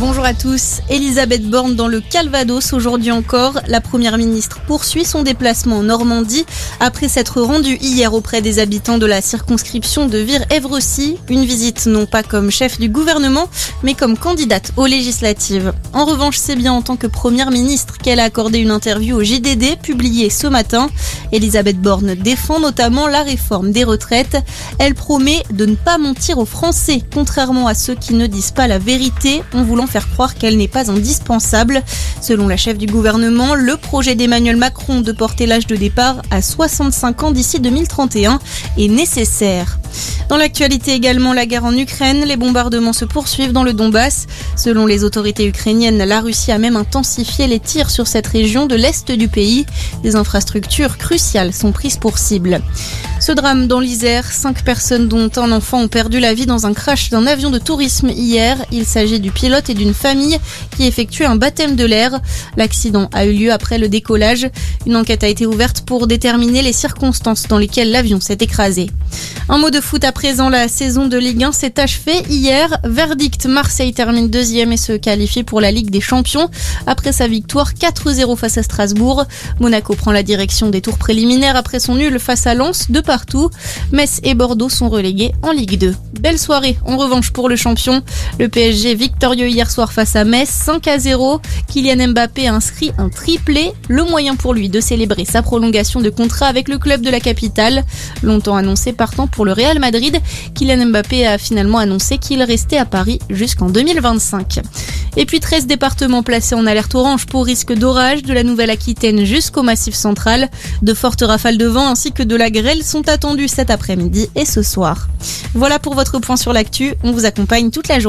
Bonjour à tous. Elisabeth Borne dans le Calvados aujourd'hui encore. La première ministre poursuit son déplacement en Normandie après s'être rendue hier auprès des habitants de la circonscription de Vire-Evrecy. Une visite non pas comme chef du gouvernement, mais comme candidate aux législatives. En revanche, c'est bien en tant que première ministre qu'elle a accordé une interview au JDD publiée ce matin. Elisabeth Borne défend notamment la réforme des retraites. Elle promet de ne pas mentir aux Français, contrairement à ceux qui ne disent pas la vérité en voulant faire croire qu'elle n'est pas indispensable. Selon la chef du gouvernement, le projet d'Emmanuel Macron de porter l'âge de départ à 65 ans d'ici 2031 est nécessaire. Dans l'actualité également, la guerre en Ukraine, les bombardements se poursuivent dans le Donbass. Selon les autorités ukrainiennes, la Russie a même intensifié les tirs sur cette région de l'est du pays. Des infrastructures cruciales sont prises pour cible. Ce drame dans l'Isère, cinq personnes dont un enfant ont perdu la vie dans un crash d'un avion de tourisme hier. Il s'agit du pilote et d'une famille qui effectuait un baptême de l'air. L'accident a eu lieu après le décollage. Une enquête a été ouverte pour déterminer les circonstances dans lesquelles l'avion s'est écrasé. Un mot de foot à présent, la saison de Ligue 1 s'est achevée hier. Verdict, Marseille termine deuxième et se qualifie pour la Ligue des Champions. Après sa victoire 4-0 face à Strasbourg, Monaco prend la direction des tours préliminaires après son nul face à Lens de Metz et Bordeaux sont relégués en Ligue 2. Belle soirée en revanche pour le champion. Le PSG victorieux hier soir face à Metz 5 à 0. Kylian Mbappé inscrit un triplé, le moyen pour lui de célébrer sa prolongation de contrat avec le club de la capitale. Longtemps annoncé partant pour le Real Madrid, Kylian Mbappé a finalement annoncé qu'il restait à Paris jusqu'en 2025. Et puis 13 départements placés en alerte orange pour risque d'orage de la Nouvelle-Aquitaine jusqu'au Massif central. De fortes rafales de vent ainsi que de la grêle sont attendues cet après-midi et ce soir. Voilà pour votre point sur l'actu. On vous accompagne toute la journée.